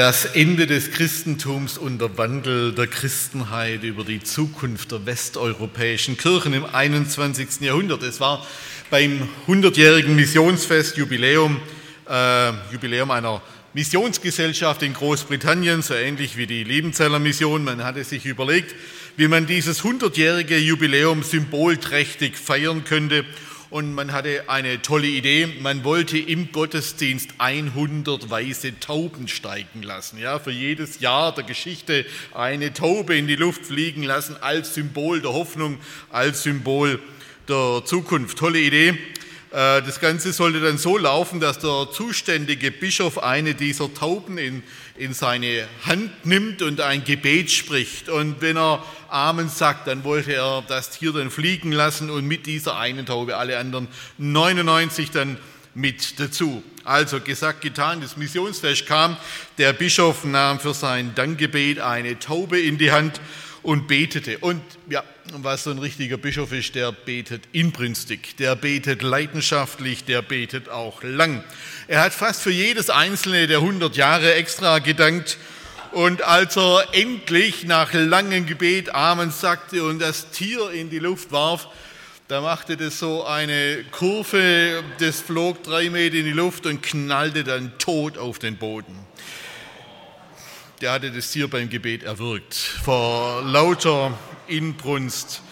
Das Ende des Christentums und der Wandel der Christenheit über die Zukunft der westeuropäischen Kirchen im 21. Jahrhundert. Es war beim 100-jährigen Missionsfest Jubiläum, äh, Jubiläum einer Missionsgesellschaft in Großbritannien, so ähnlich wie die Liebenzeller Mission. Man hatte sich überlegt, wie man dieses 100-jährige Jubiläum symbolträchtig feiern könnte und man hatte eine tolle Idee. Man wollte im Gottesdienst 100 weiße Tauben steigen lassen. Ja, für jedes Jahr der Geschichte eine Taube in die Luft fliegen lassen als Symbol der Hoffnung, als Symbol der Zukunft. Tolle Idee. Äh, das Ganze sollte dann so laufen, dass der zuständige Bischof eine dieser Tauben in, in seine Hand nimmt und ein Gebet spricht. Und wenn er Amen sagt, dann wollte er das Tier dann fliegen lassen und mit dieser einen Taube alle anderen 99 dann mit dazu. Also gesagt, getan, das Missionsfest kam, der Bischof nahm für sein Dankgebet eine Taube in die Hand und betete. Und ja, was so ein richtiger Bischof ist, der betet inbrünstig, der betet leidenschaftlich, der betet auch lang. Er hat fast für jedes einzelne der 100 Jahre extra gedankt und als er endlich nach langem Gebet Amen sagte und das Tier in die Luft warf, da machte das so eine Kurve, das flog drei Meter in die Luft und knallte dann tot auf den Boden. Der hatte das Tier beim Gebet erwürgt. Vor lauter Inbrunst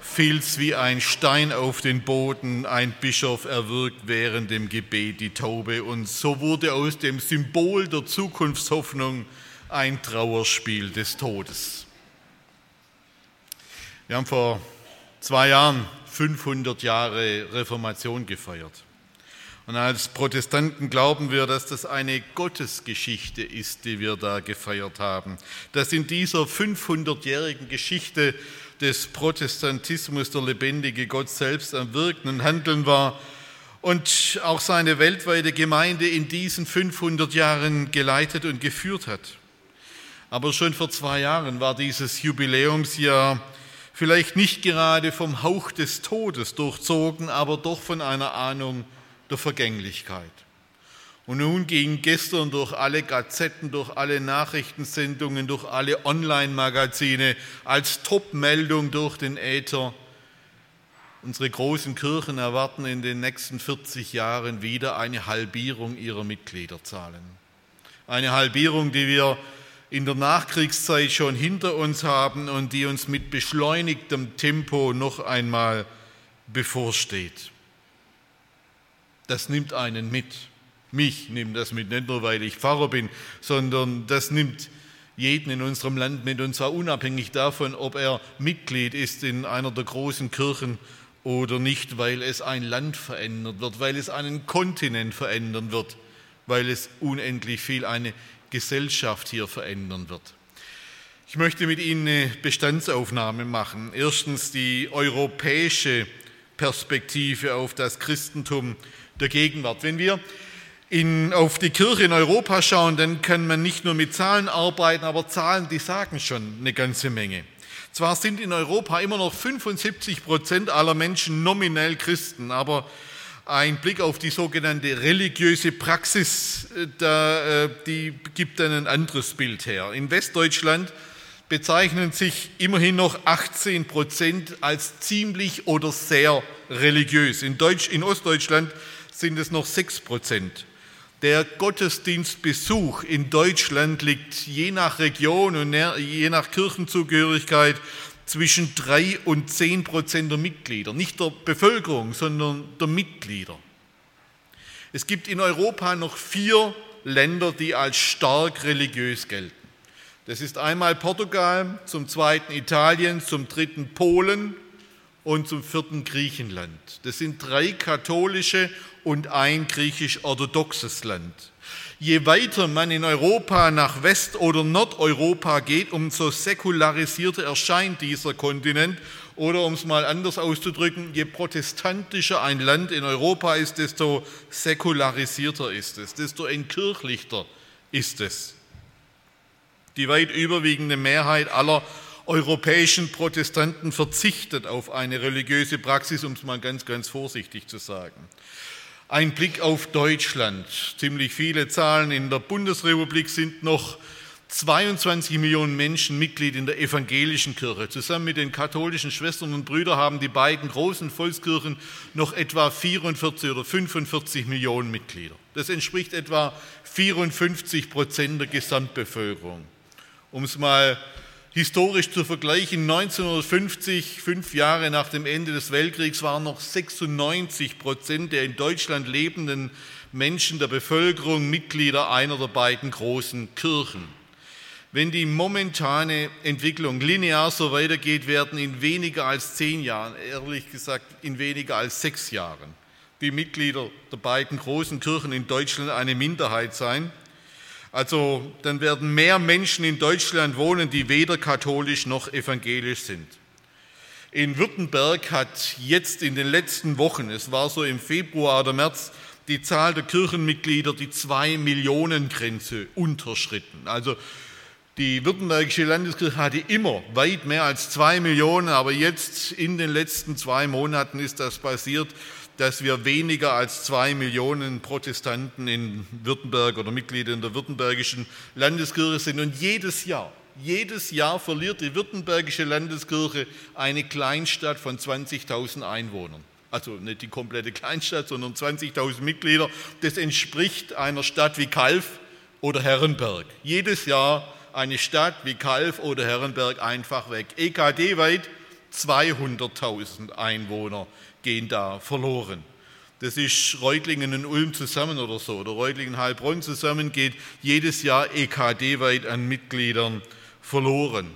fiel es wie ein Stein auf den Boden. Ein Bischof erwürgt während dem Gebet die Taube. Und so wurde aus dem Symbol der Zukunftshoffnung ein Trauerspiel des Todes. Wir haben vor zwei Jahren 500 Jahre Reformation gefeiert. Und als Protestanten glauben wir, dass das eine Gottesgeschichte ist, die wir da gefeiert haben. Dass in dieser 500-jährigen Geschichte des Protestantismus der lebendige Gott selbst am Wirken und Handeln war und auch seine weltweite Gemeinde in diesen 500 Jahren geleitet und geführt hat. Aber schon vor zwei Jahren war dieses Jubiläumsjahr vielleicht nicht gerade vom Hauch des Todes durchzogen, aber doch von einer Ahnung der Vergänglichkeit. Und nun ging gestern durch alle Gazetten, durch alle Nachrichtensendungen, durch alle Online-Magazine als Top-Meldung durch den Äther, unsere großen Kirchen erwarten in den nächsten 40 Jahren wieder eine Halbierung ihrer Mitgliederzahlen. Eine Halbierung, die wir in der Nachkriegszeit schon hinter uns haben und die uns mit beschleunigtem Tempo noch einmal bevorsteht. Das nimmt einen mit. Mich nimmt das mit, nicht nur weil ich Pfarrer bin, sondern das nimmt jeden in unserem Land mit und zwar unabhängig davon, ob er Mitglied ist in einer der großen Kirchen oder nicht, weil es ein Land verändert wird, weil es einen Kontinent verändern wird, weil es unendlich viel eine Gesellschaft hier verändern wird. Ich möchte mit Ihnen eine Bestandsaufnahme machen. Erstens die europäische Perspektive auf das Christentum der Gegenwart. Wenn wir in, auf die Kirche in Europa schauen, dann kann man nicht nur mit Zahlen arbeiten, aber Zahlen, die sagen schon eine ganze Menge. Zwar sind in Europa immer noch 75 Prozent aller Menschen nominell Christen, aber ein Blick auf die sogenannte religiöse Praxis, äh, da, äh, die gibt dann ein anderes Bild her. In Westdeutschland bezeichnen sich immerhin noch 18 Prozent als ziemlich oder sehr religiös. In, Deutsch, in Ostdeutschland sind es noch 6 Prozent. Der Gottesdienstbesuch in Deutschland liegt je nach Region und je nach Kirchenzugehörigkeit zwischen drei und zehn Prozent der Mitglieder, nicht der Bevölkerung, sondern der Mitglieder. Es gibt in Europa noch vier Länder, die als stark religiös gelten. Das ist einmal Portugal, zum zweiten Italien, zum dritten Polen, und zum vierten Griechenland. Das sind drei katholische und ein griechisch-orthodoxes Land. Je weiter man in Europa nach West- oder Nordeuropa geht, umso säkularisierter erscheint dieser Kontinent. Oder um es mal anders auszudrücken, je protestantischer ein Land in Europa ist, desto säkularisierter ist es, desto entkirchlichter ist es. Die weit überwiegende Mehrheit aller europäischen Protestanten verzichtet auf eine religiöse Praxis, um es mal ganz, ganz vorsichtig zu sagen. Ein Blick auf Deutschland. Ziemlich viele Zahlen. In der Bundesrepublik sind noch 22 Millionen Menschen Mitglied in der evangelischen Kirche. Zusammen mit den katholischen Schwestern und Brüdern haben die beiden großen Volkskirchen noch etwa 44 oder 45 Millionen Mitglieder. Das entspricht etwa 54 Prozent der Gesamtbevölkerung. Um es mal historisch zu vergleichen, 1950, fünf Jahre nach dem Ende des Weltkriegs, waren noch 96 Prozent der in Deutschland lebenden Menschen der Bevölkerung Mitglieder einer der beiden großen Kirchen. Wenn die momentane Entwicklung linear so weitergeht, werden in weniger als zehn Jahren, ehrlich gesagt in weniger als sechs Jahren, die Mitglieder der beiden großen Kirchen in Deutschland eine Minderheit sein. Also dann werden mehr Menschen in Deutschland wohnen, die weder katholisch noch evangelisch sind. In Württemberg hat jetzt in den letzten Wochen, es war so im Februar oder März, die Zahl der Kirchenmitglieder die zwei Millionen Grenze unterschritten. Also die württembergische Landeskirche hatte immer weit mehr als zwei Millionen, aber jetzt in den letzten zwei Monaten ist das passiert dass wir weniger als zwei Millionen Protestanten in Württemberg oder Mitglieder in der württembergischen Landeskirche sind. Und jedes Jahr, jedes Jahr verliert die württembergische Landeskirche eine Kleinstadt von 20.000 Einwohnern. Also nicht die komplette Kleinstadt, sondern 20.000 Mitglieder. Das entspricht einer Stadt wie Kalf oder Herrenberg. Jedes Jahr eine Stadt wie Kalf oder Herrenberg einfach weg. EKD weit 200.000 Einwohner gehen da verloren. Das ist Reutlingen und Ulm zusammen oder so, oder Reutlingen Heilbronn zusammen geht jedes Jahr EKD weit an Mitgliedern verloren.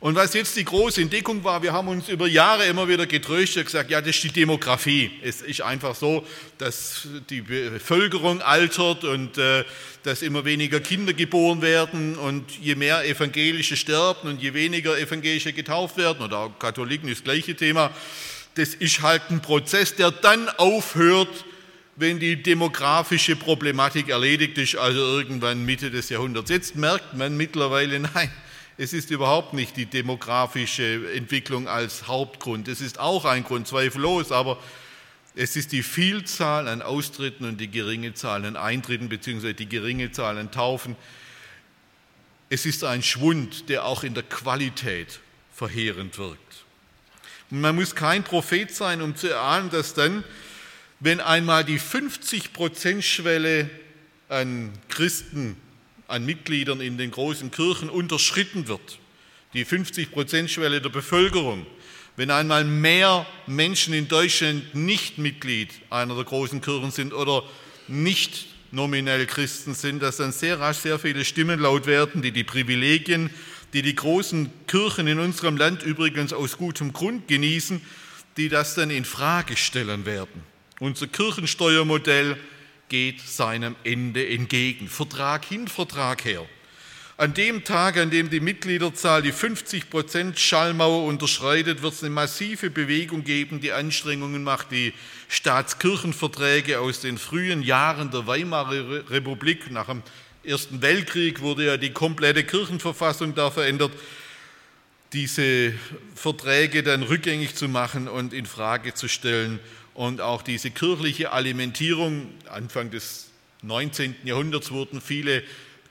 Und was jetzt die große Entdeckung war, wir haben uns über Jahre immer wieder getröstet und gesagt, ja, das ist die Demografie. Es ist einfach so, dass die Bevölkerung altert und äh, dass immer weniger Kinder geboren werden und je mehr Evangelische sterben und je weniger Evangelische getauft werden, oder auch Katholiken ist das gleiche Thema, das ist halt ein Prozess, der dann aufhört, wenn die demografische Problematik erledigt ist, also irgendwann Mitte des Jahrhunderts. Jetzt merkt man mittlerweile, nein, es ist überhaupt nicht die demografische Entwicklung als Hauptgrund. Es ist auch ein Grund, zweifellos, aber es ist die Vielzahl an Austritten und die geringe Zahl an Eintritten beziehungsweise die geringe Zahl an Taufen. Es ist ein Schwund, der auch in der Qualität verheerend wirkt. Man muss kein Prophet sein, um zu erahnen, dass dann, wenn einmal die 50-Prozent-Schwelle an Christen, an Mitgliedern in den großen Kirchen unterschritten wird, die 50-Prozent-Schwelle der Bevölkerung, wenn einmal mehr Menschen in Deutschland nicht Mitglied einer der großen Kirchen sind oder nicht nominell Christen sind, dass dann sehr rasch sehr viele Stimmen laut werden, die die Privilegien die die großen Kirchen in unserem Land übrigens aus gutem Grund genießen, die das dann in Frage stellen werden. Unser Kirchensteuermodell geht seinem Ende entgegen. Vertrag hin, Vertrag her. An dem Tag, an dem die Mitgliederzahl die 50 Prozent Schallmauer unterschreitet, wird es eine massive Bewegung geben, die Anstrengungen macht, die Staatskirchenverträge aus den frühen Jahren der Weimarer Republik nach dem Ersten Weltkrieg wurde ja die komplette Kirchenverfassung da verändert, diese Verträge dann rückgängig zu machen und in Frage zu stellen und auch diese kirchliche Alimentierung. Anfang des 19. Jahrhunderts wurden viele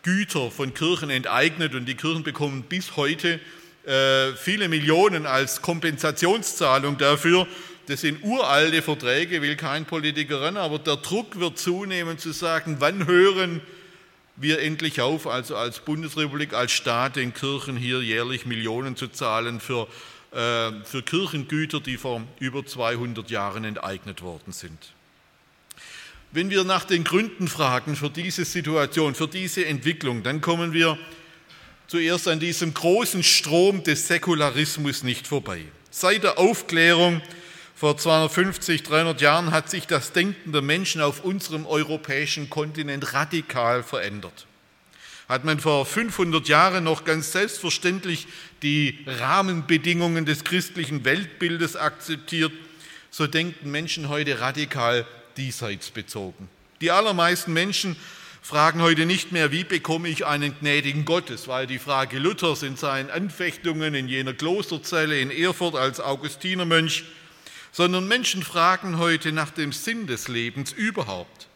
Güter von Kirchen enteignet und die Kirchen bekommen bis heute äh, viele Millionen als Kompensationszahlung dafür. Das sind uralte Verträge, will kein Politiker ran, aber der Druck wird zunehmen zu sagen, wann hören wir endlich auf, also als Bundesrepublik, als Staat, den Kirchen hier jährlich Millionen zu zahlen für, äh, für Kirchengüter, die vor über 200 Jahren enteignet worden sind. Wenn wir nach den Gründen fragen für diese Situation, für diese Entwicklung, dann kommen wir zuerst an diesem großen Strom des Säkularismus nicht vorbei. Seit der Aufklärung Vor 250, 300 Jahren hat sich das Denken der Menschen auf unserem europäischen Kontinent radikal verändert. Hat man vor 500 Jahren noch ganz selbstverständlich die Rahmenbedingungen des christlichen Weltbildes akzeptiert, so denken Menschen heute radikal diesseitsbezogen. Die allermeisten Menschen fragen heute nicht mehr, wie bekomme ich einen gnädigen Gott. Es war die Frage Luthers in seinen Anfechtungen in jener Klosterzelle in Erfurt als Augustinermönch, sondern Menschen fragen heute nach dem Sinn des Lebens überhaupt.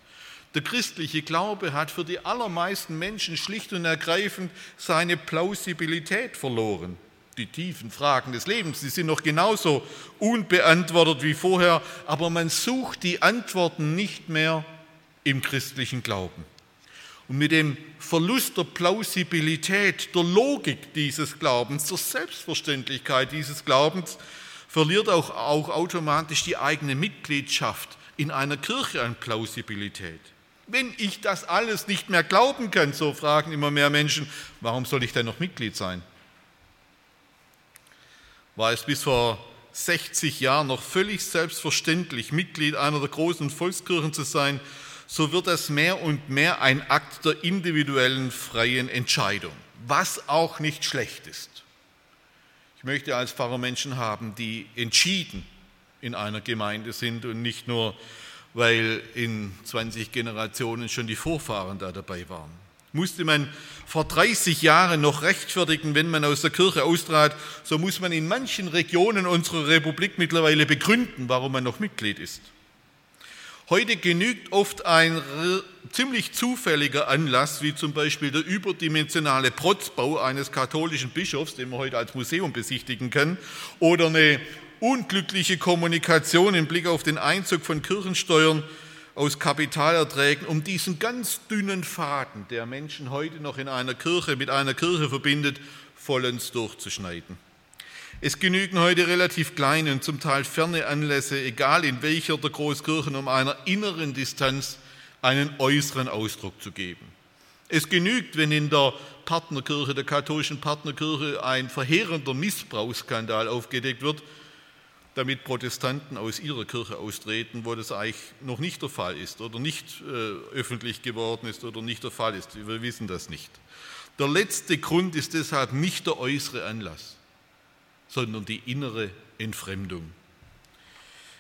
Der christliche Glaube hat für die allermeisten Menschen schlicht und ergreifend seine Plausibilität verloren. Die tiefen Fragen des Lebens, die sind noch genauso unbeantwortet wie vorher, aber man sucht die Antworten nicht mehr im christlichen Glauben. Und mit dem Verlust der Plausibilität, der Logik dieses Glaubens, der Selbstverständlichkeit dieses Glaubens, verliert auch, auch automatisch die eigene Mitgliedschaft in einer Kirche an Plausibilität. Wenn ich das alles nicht mehr glauben kann, so fragen immer mehr Menschen, warum soll ich denn noch Mitglied sein? War es bis vor 60 Jahren noch völlig selbstverständlich, Mitglied einer der großen Volkskirchen zu sein, so wird das mehr und mehr ein Akt der individuellen freien Entscheidung, was auch nicht schlecht ist. Ich möchte als Pfarrer Menschen haben, die entschieden in einer Gemeinde sind und nicht nur, weil in 20 Generationen schon die Vorfahren da dabei waren. Musste man vor 30 Jahren noch rechtfertigen, wenn man aus der Kirche austrat, so muss man in manchen Regionen unserer Republik mittlerweile begründen, warum man noch Mitglied ist. Heute genügt oft ein ziemlich zufälliger Anlass, wie zum Beispiel der überdimensionale Protzbau eines katholischen Bischofs, den man heute als Museum besichtigen kann, oder eine unglückliche Kommunikation im Blick auf den Einzug von Kirchensteuern aus Kapitalerträgen, um diesen ganz dünnen Faden, der Menschen heute noch in einer Kirche mit einer Kirche verbindet, vollends durchzuschneiden. Es genügen heute relativ kleine und zum Teil ferne Anlässe, egal in welcher der Großkirchen, um einer inneren Distanz einen äußeren Ausdruck zu geben. Es genügt, wenn in der Partnerkirche, der katholischen Partnerkirche, ein verheerender Missbrauchsskandal aufgedeckt wird, damit Protestanten aus ihrer Kirche austreten, wo das eigentlich noch nicht der Fall ist oder nicht äh, öffentlich geworden ist oder nicht der Fall ist. Wir wissen das nicht. Der letzte Grund ist deshalb nicht der äußere Anlass sondern die innere Entfremdung.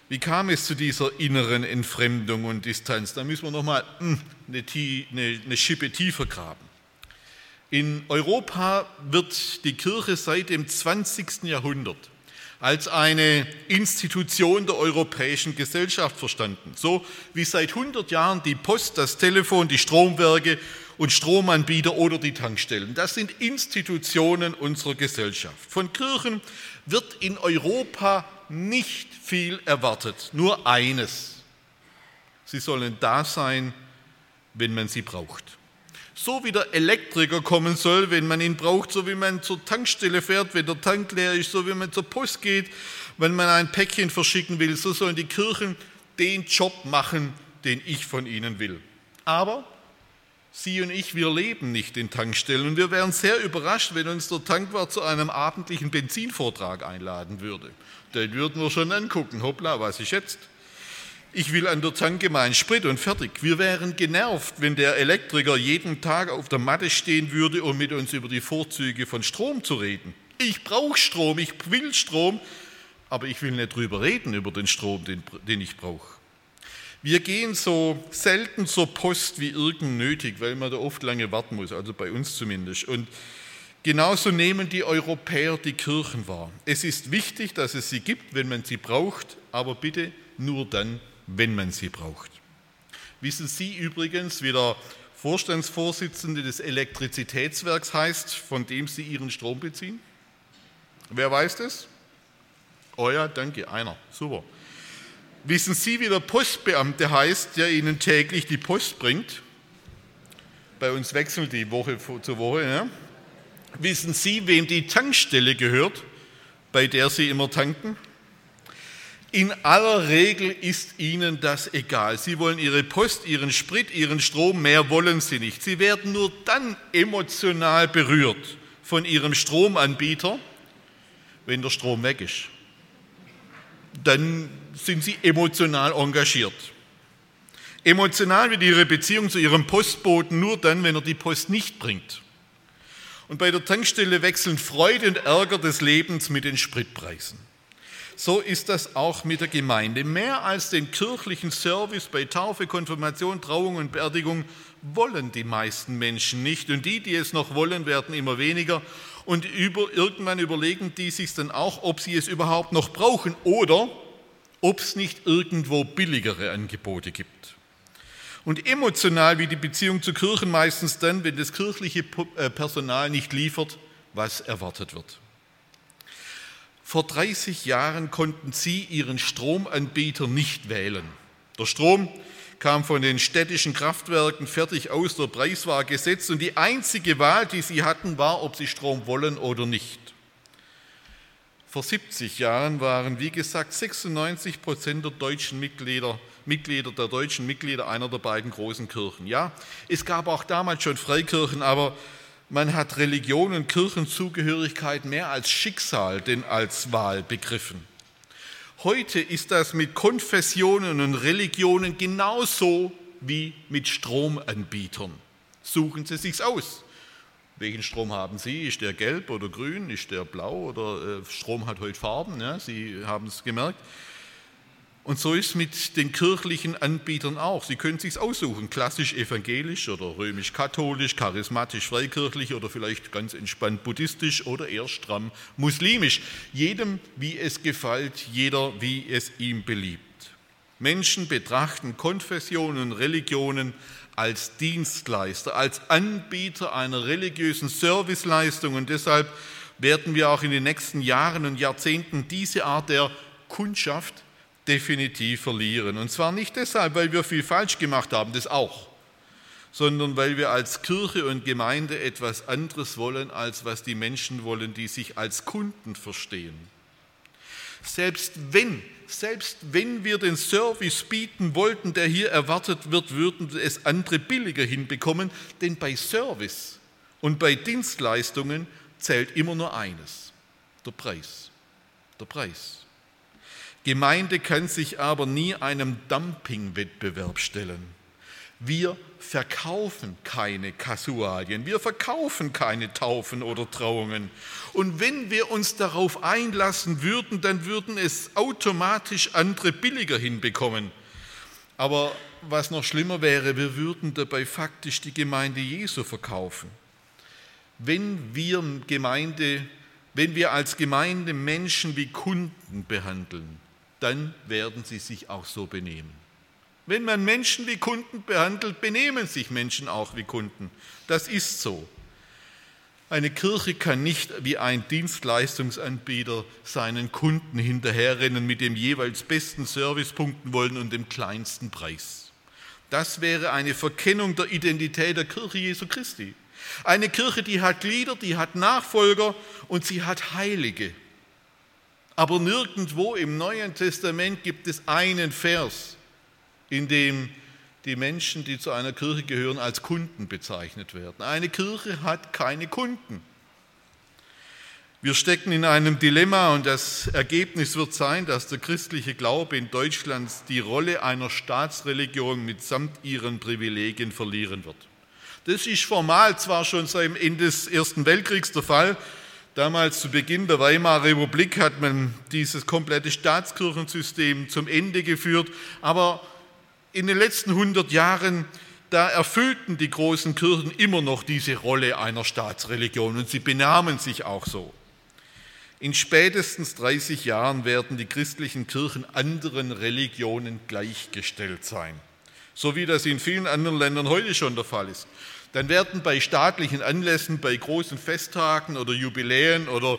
Wie kam es zu dieser inneren Entfremdung und Distanz? Da müssen wir nochmal hm, eine, Schippe tiefer graben. In Europa wird die Kirche seit dem 20. Jahrhundert als eine Institution der europäischen Gesellschaft verstanden. So wie seit 100 Jahren die Post, das Telefon, die Stromwerke und Stromanbieter oder die Tankstellen. Das sind Institutionen unserer Gesellschaft. Von Kirchen wird in Europa nicht viel erwartet, nur eines. Sie sollen da sein, wenn man sie braucht. So wie der Elektriker kommen soll, wenn man ihn braucht, so wie man zur Tankstelle fährt, wenn der Tank leer ist, so wie man zur Post geht, wenn man ein Päckchen verschicken will, so sollen die Kirchen den Job machen, den ich von ihnen will. Aber Sie und ich, wir leben nicht in Tankstellen und wir wären sehr überrascht, wenn uns der Tankwart zu einem abendlichen Benzinvortrag einladen würde. Den würden wir schon angucken, hoppla, was ist jetzt? Ich will an der Tanke meinen Sprit und fertig. Wir wären genervt, wenn der Elektriker jeden Tag auf der Matte stehen würde, um mit uns über die Vorzüge von Strom zu reden. Ich brauche Strom, ich will Strom, aber ich will nicht drüber reden, über den Strom, den, den ich brauche. Wir gehen so selten zur Post wie irgend nötig, weil man da oft lange warten muss, also bei uns zumindest. Und genauso nehmen die Europäer die Kirchen wahr. Es ist wichtig, dass es sie gibt, wenn man sie braucht, aber bitte nur dann, wenn man sie braucht. Wissen Sie übrigens, wie der Vorstandsvorsitzende des Elektrizitätswerks heißt, von dem Sie Ihren Strom beziehen? Wer weiß das? Oh ja, danke, einer. Super. Wissen Sie, wie der Postbeamte heißt, der Ihnen täglich die Post bringt? Bei uns wechselt die Woche zu Woche. Ja? Wissen Sie, wem die Tankstelle gehört, bei der Sie immer tanken? In aller Regel ist Ihnen das egal. Sie wollen Ihre Post, Ihren Sprit, Ihren Strom, mehr wollen Sie nicht. Sie werden nur dann emotional berührt von Ihrem Stromanbieter, wenn der Strom weg ist. dann sind sie emotional engagiert. Emotional wird ihre Beziehung zu ihrem Postboten nur dann, wenn er die Post nicht bringt. Und bei der Tankstelle wechseln Freude und Ärger des Lebens mit den Spritpreisen. So ist das auch mit der Gemeinde. Mehr als den kirchlichen Service bei Taufe, Konfirmation, Trauung und Beerdigung wollen die meisten Menschen nicht. Und die, die es noch wollen, werden immer weniger. Und über, irgendwann überlegen die sich dann auch, ob sie es überhaupt noch brauchen oder ob es nicht irgendwo billigere Angebote gibt. Und emotional wie die Beziehung zu Kirchen meistens dann, wenn das kirchliche äh, Personal nicht liefert, was erwartet wird. Vor 30 Jahren konnten sie ihren Stromanbieter nicht wählen. Der Strom kam von den städtischen Kraftwerken fertig aus, der Preis war gesetzt und die einzige Wahl, die sie hatten, war, ob sie Strom wollen oder nicht. Vor 70 Jahren waren, wie gesagt, 96 Prozent der deutschen Mitglieder, Mitglieder der deutschen Mitglieder einer der beiden großen Kirchen. Ja, es gab auch damals schon Freikirchen, aber man hat Religion und Kirchenzugehörigkeit mehr als Schicksal denn als Wahl begriffen. Heute ist das mit Konfessionen und Religionen genauso wie mit Stromanbietern. Suchen Sie sich's aus. Welchen Strom haben Sie? Ist der gelb oder grün? Ist der blau? Oder äh, Strom hat heute Farben? Ja, Sie haben es gemerkt. Und so ist es mit den kirchlichen Anbietern auch. Sie können sich aussuchen, klassisch evangelisch oder römisch-katholisch, charismatisch freikirchlich oder vielleicht ganz entspannt buddhistisch oder eher stramm muslimisch. Jedem, wie es gefällt, jeder, wie es ihm beliebt. Menschen betrachten Konfessionen Religionen als Dienstleister, als Anbieter einer religiösen Serviceleistung und deshalb werden wir auch in den nächsten Jahren und Jahrzehnten diese Art der Kundschaft definitiv verlieren. Und zwar nicht deshalb, weil wir viel falsch gemacht haben, das auch, sondern weil wir als Kirche und Gemeinde etwas anderes wollen, als was die Menschen wollen, die sich als Kunden verstehen. Selbst wenn, selbst wenn wir den Service bieten wollten, der hier erwartet wird, würden es andere billiger hinbekommen, denn bei Service und bei Dienstleistungen zählt immer nur eines, der Preis. Der Preis. Gemeinde kann sich aber nie einem Dumpingwettbewerb stellen. Wir verkaufen keine Kasualien, wir verkaufen keine Taufen oder Trauungen. Und wenn wir uns darauf einlassen würden, dann würden es automatisch andere billiger hinbekommen. Aber was noch schlimmer wäre, wir würden dabei faktisch die Gemeinde Jesu verkaufen. Wenn wir Gemeinde, wenn wir als Gemeinde Menschen wie Kunden behandeln, dann werden sie sich auch so benehmen. Wenn man Menschen wie Kunden behandelt, benehmen sich Menschen auch wie Kunden. Das ist so. Eine Kirche kann nicht wie ein Dienstleistungsanbieter seinen Kunden hinterherrennen mit dem jeweils besten Servicepunkten wollen und dem kleinsten Preis. Das wäre eine Verkennung der Identität der Kirche Jesu Christi. Eine Kirche, die hat Glieder, die hat Nachfolger und sie hat Heilige. Aber nirgendwo im Neuen Testament gibt es einen Vers, in dem die Menschen, die zu einer Kirche gehören, als Kunden bezeichnet werden. Eine Kirche hat keine Kunden. Wir stecken in einem Dilemma und das Ergebnis wird sein, dass der christliche Glaube in Deutschland die Rolle einer Staatsreligion mitsamt ihren Privilegien verlieren wird. Das ist formal zwar schon seit dem Ende des Ersten Weltkriegs der Fall, Damals zu Beginn der Weimarer Republik hat man dieses komplette Staatskirchensystem zum Ende geführt, aber in den letzten 100 Jahren, da erfüllten die großen Kirchen immer noch diese Rolle einer Staatsreligion und sie benahmen sich auch so. In spätestens 30 Jahren werden die christlichen Kirchen anderen Religionen gleichgestellt sein, so wie das in vielen anderen Ländern heute schon der Fall ist dann werden bei staatlichen Anlässen, bei großen Festtagen oder Jubiläen oder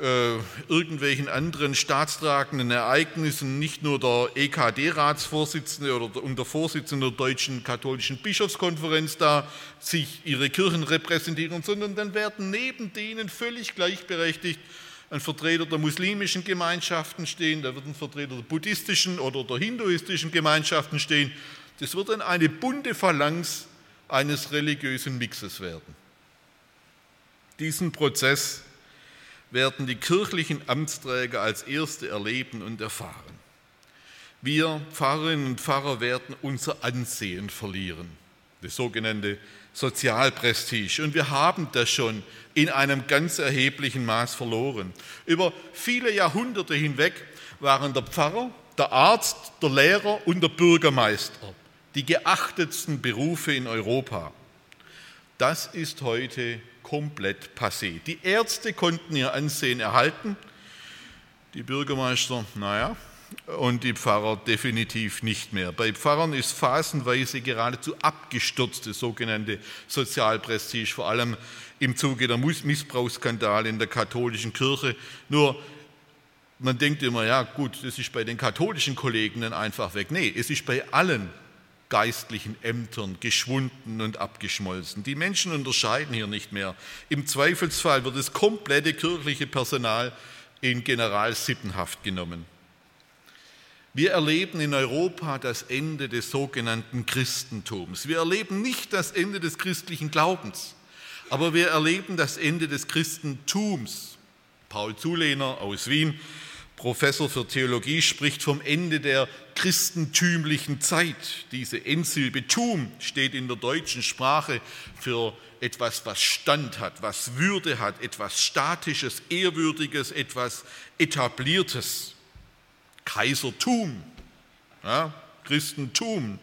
äh, irgendwelchen anderen staatstragenden Ereignissen nicht nur der EKD-Ratsvorsitzende oder der Vorsitzende der Deutschen Katholischen Bischofskonferenz da sich ihre Kirchen repräsentieren, sondern dann werden neben denen völlig gleichberechtigt ein Vertreter der muslimischen Gemeinschaften stehen, da wird ein Vertreter der buddhistischen oder der hinduistischen Gemeinschaften stehen. Das wird dann eine bunte Phalanx eines religiösen Mixes werden. Diesen Prozess werden die kirchlichen Amtsträger als Erste erleben und erfahren. Wir Pfarrerinnen und Pfarrer werden unser Ansehen verlieren, das sogenannte Sozialprestige. Und wir haben das schon in einem ganz erheblichen Maß verloren. Über viele Jahrhunderte hinweg waren der Pfarrer, der Arzt, der Lehrer und der Bürgermeister die geachtetsten Berufe in Europa. Das ist heute komplett passé. Die Ärzte konnten ihr Ansehen erhalten, die Bürgermeister, naja, und die Pfarrer definitiv nicht mehr. Bei Pfarrern ist phasenweise geradezu abgestürzte sogenannte Sozialprestige, vor allem im Zuge der Missbrauchsskandale in der katholischen Kirche. Nur man denkt immer, ja gut, das ist bei den katholischen Kollegen dann einfach weg. Nee, es ist bei allen geistlichen Ämtern geschwunden und abgeschmolzen. Die Menschen unterscheiden hier nicht mehr. Im Zweifelsfall wird das komplette kirchliche Personal in Generalsippenhaft genommen. Wir erleben in Europa das Ende des sogenannten Christentums. Wir erleben nicht das Ende des christlichen Glaubens, aber wir erleben das Ende des Christentums. Paul Zulehner aus Wien Professor für Theologie, spricht vom Ende der christentümlichen Zeit. Diese Endsilbe tum steht in der deutschen Sprache für etwas, was Stand hat, was Würde hat, etwas Statisches, Ehrwürdiges, etwas Etabliertes. Kaisertum, ja, Christentum.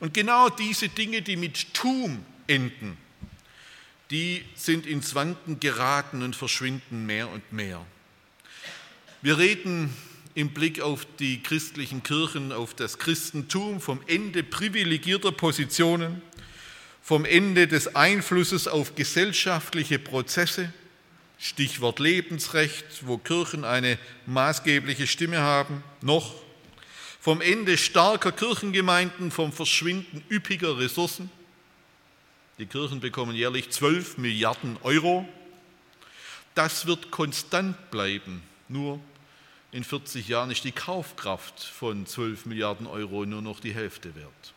Und genau diese Dinge, die mit Tum enden, die sind ins Wanken geraten und verschwinden mehr und mehr. Wir reden im Blick auf die christlichen Kirchen, auf das Christentum vom Ende privilegierter Positionen, vom Ende des Einflusses auf gesellschaftliche Prozesse, Stichwort Lebensrecht, wo Kirchen eine maßgebliche Stimme haben, noch vom Ende starker Kirchengemeinden, vom Verschwinden üppiger Ressourcen. Die Kirchen bekommen jährlich 12 Milliarden Euro. Das wird konstant bleiben nur in 40 Jahren ist die Kaufkraft von 12 Milliarden Euro nur noch die Hälfte wert.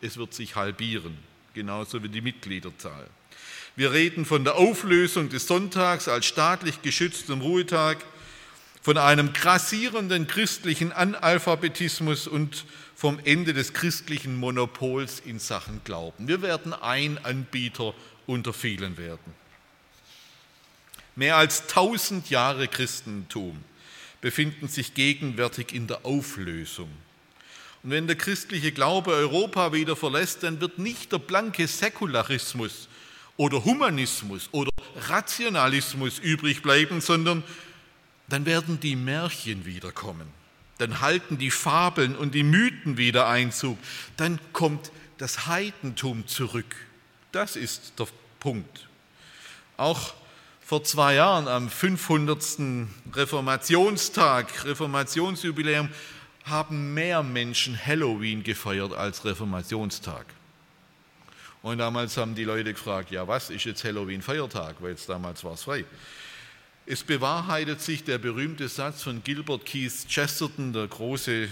Es wird sich halbieren, genauso wie die Mitgliederzahl. Wir reden von der Auflösung des Sonntags als staatlich geschütztem Ruhetag, von einem grassierenden christlichen Analphabetismus und vom Ende des christlichen Monopols in Sachen Glauben. Wir werden ein Anbieter unter vielen werden. Mehr als tausend Jahre Christentum befinden sich gegenwärtig in der Auflösung. Und wenn der christliche Glaube Europa wieder verlässt, dann wird nicht der blanke Säkularismus oder Humanismus oder Rationalismus übrig bleiben, sondern dann werden die Märchen wiederkommen. Dann halten die Fabeln und die Mythen wieder Einzug. Dann kommt das Heidentum zurück. Das ist der Punkt. Auch vor zwei Jahren am 500. Reformationstag, Reformationsjubiläum, haben mehr Menschen Halloween gefeiert als Reformationstag. Und damals haben die Leute gefragt, ja was ist jetzt Halloween Feiertag, weil es damals war es frei. Es bewahrheitet sich der berühmte Satz von Gilbert Keith Chesterton, der große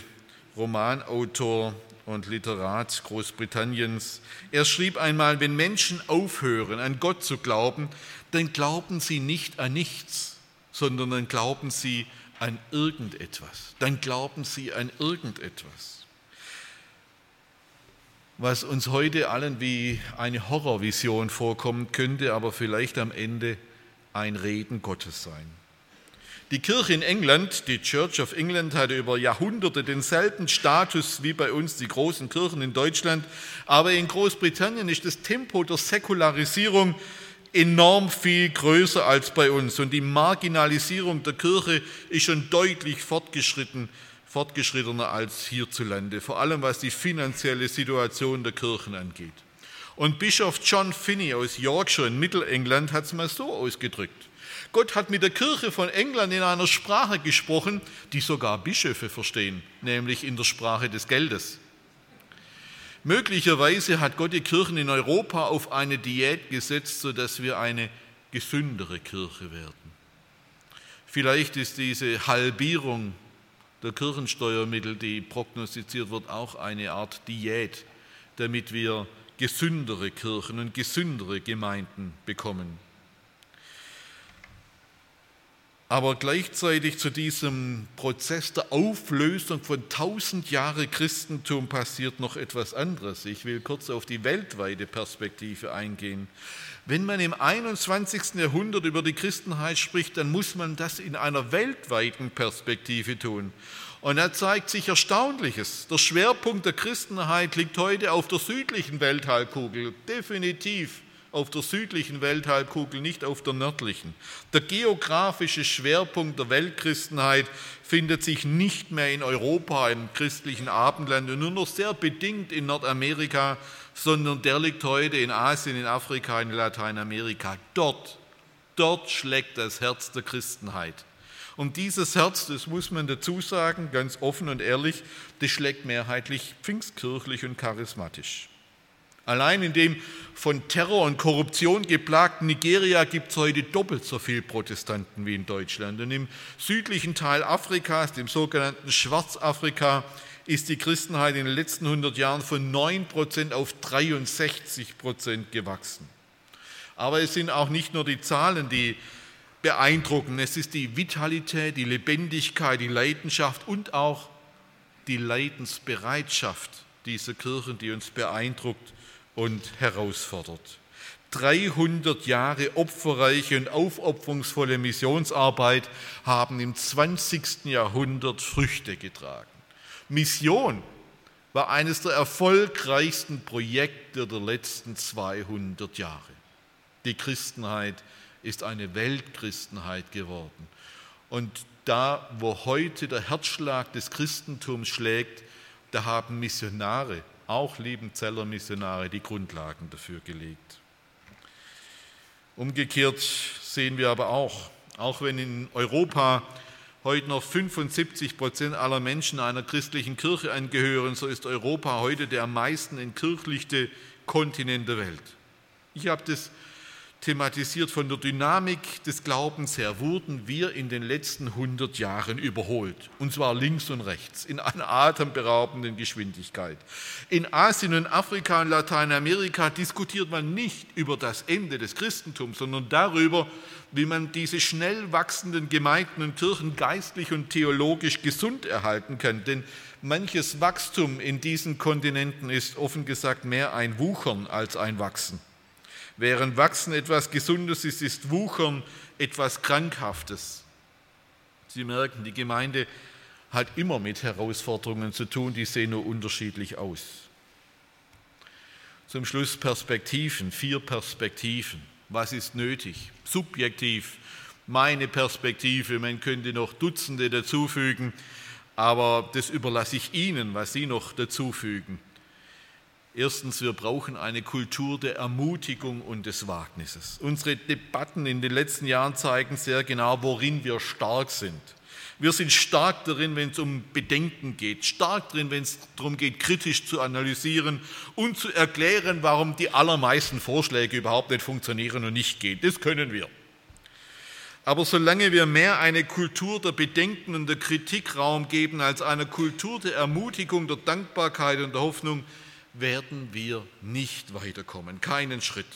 Romanautor und Literat Großbritanniens. Er schrieb einmal, wenn Menschen aufhören, an Gott zu glauben, dann glauben sie nicht an nichts, sondern dann glauben sie an irgendetwas. Dann glauben sie an irgendetwas. Was uns heute allen wie eine Horrorvision vorkommen könnte, aber vielleicht am Ende ein Reden Gottes sein. Die Kirche in England, die Church of England, hatte über Jahrhunderte denselben Status wie bei uns die großen Kirchen in Deutschland. Aber in Großbritannien ist das Tempo der Säkularisierung enorm viel größer als bei uns. Und die Marginalisierung der Kirche ist schon deutlich fortgeschritten, fortgeschrittener als hierzulande, vor allem was die finanzielle Situation der Kirchen angeht. Und Bischof John Finney aus Yorkshire in Mittelengland hat es mal so ausgedrückt. Gott hat mit der Kirche von England in einer Sprache gesprochen, die sogar Bischöfe verstehen, nämlich in der Sprache des Geldes. Möglicherweise hat Gott die Kirchen in Europa auf eine Diät gesetzt, sodass wir eine gesündere Kirche werden. Vielleicht ist diese Halbierung der Kirchensteuermittel, die prognostiziert wird, auch eine Art Diät, damit wir gesündere Kirchen und gesündere Gemeinden bekommen. Aber gleichzeitig zu diesem Prozess der Auflösung von tausend Jahre Christentum passiert noch etwas anderes. Ich will kurz auf die weltweite Perspektive eingehen. Wenn man im 21. Jahrhundert über die Christenheit spricht, dann muss man das in einer weltweiten Perspektive tun. Und da zeigt sich Erstaunliches. Der Schwerpunkt der Christenheit liegt heute auf der südlichen Welthalbkugel, definitiv auf der südlichen Welthalbkugel, nicht auf der nördlichen. Der geografische Schwerpunkt der Weltchristenheit findet sich nicht mehr in Europa, im christlichen Abendland und nur noch sehr bedingt in Nordamerika, sondern der liegt heute in Asien, in Afrika, in Lateinamerika. Dort, dort schlägt das Herz der Christenheit. Und dieses Herz, das muss man dazu sagen, ganz offen und ehrlich, das schlägt mehrheitlich pfingstkirchlich und charismatisch. Allein in dem von Terror und Korruption geplagten Nigeria gibt es heute doppelt so viele Protestanten wie in Deutschland. Und im südlichen Teil Afrikas, dem sogenannten Schwarzafrika, ist die Christenheit in den letzten 100 Jahren von 9 Prozent auf 63 Prozent gewachsen. Aber es sind auch nicht nur die Zahlen, die beeindrucken. Es ist die Vitalität, die Lebendigkeit, die Leidenschaft und auch die Leidensbereitschaft dieser Kirchen, die uns beeindruckt und herausfordert. 300 Jahre opferreiche und aufopferungsvolle Missionsarbeit haben im 20. Jahrhundert Früchte getragen. Mission war eines der erfolgreichsten Projekte der letzten 200 Jahre. Die Christenheit ist eine Weltchristenheit geworden. Und da, wo heute der Herzschlag des Christentums schlägt, da haben Missionare auch Liebenzeller Missionare die Grundlagen dafür gelegt. Umgekehrt sehen wir aber auch, auch wenn in Europa heute noch 75 Prozent aller Menschen einer christlichen Kirche angehören, so ist Europa heute der am meisten entkirchlichte Kontinent der Welt. Ich habe das thematisiert von der Dynamik des Glaubens her, wurden wir in den letzten 100 Jahren überholt. Und zwar links und rechts, in einer atemberaubenden Geschwindigkeit. In Asien und Afrika und Lateinamerika diskutiert man nicht über das Ende des Christentums, sondern darüber, wie man diese schnell wachsenden Gemeinden und Kirchen geistlich und theologisch gesund erhalten kann. Denn manches Wachstum in diesen Kontinenten ist offen gesagt mehr ein Wuchern als ein Wachsen. Während Wachsen etwas Gesundes ist, ist Wuchern etwas Krankhaftes. Sie merken, die Gemeinde hat immer mit Herausforderungen zu tun, die sehen nur unterschiedlich aus. Zum Schluss Perspektiven, vier Perspektiven. Was ist nötig? Subjektiv, meine Perspektive, man könnte noch Dutzende dazufügen, aber das überlasse ich Ihnen, was Sie noch dazufügen. Erstens, wir brauchen eine Kultur der Ermutigung und des Wagnisses. Unsere Debatten in den letzten Jahren zeigen sehr genau, worin wir stark sind. Wir sind stark darin, wenn es um Bedenken geht, stark darin, wenn es darum geht, kritisch zu analysieren und zu erklären, warum die allermeisten Vorschläge überhaupt nicht funktionieren und nicht gehen. Das können wir. Aber solange wir mehr eine Kultur der Bedenken und der Kritik Raum geben als eine Kultur der Ermutigung, der Dankbarkeit und der Hoffnung, werden wir nicht weiterkommen, keinen Schritt.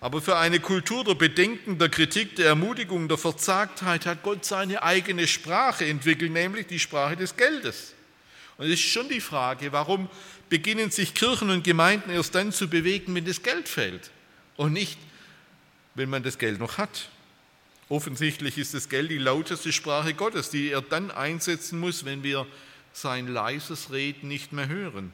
Aber für eine Kultur der Bedenken, der Kritik, der Ermutigung, der Verzagtheit hat Gott seine eigene Sprache entwickelt, nämlich die Sprache des Geldes. Und es ist schon die Frage, warum beginnen sich Kirchen und Gemeinden erst dann zu bewegen, wenn das Geld fehlt und nicht, wenn man das Geld noch hat. Offensichtlich ist das Geld die lauteste Sprache Gottes, die er dann einsetzen muss, wenn wir sein leises Reden nicht mehr hören.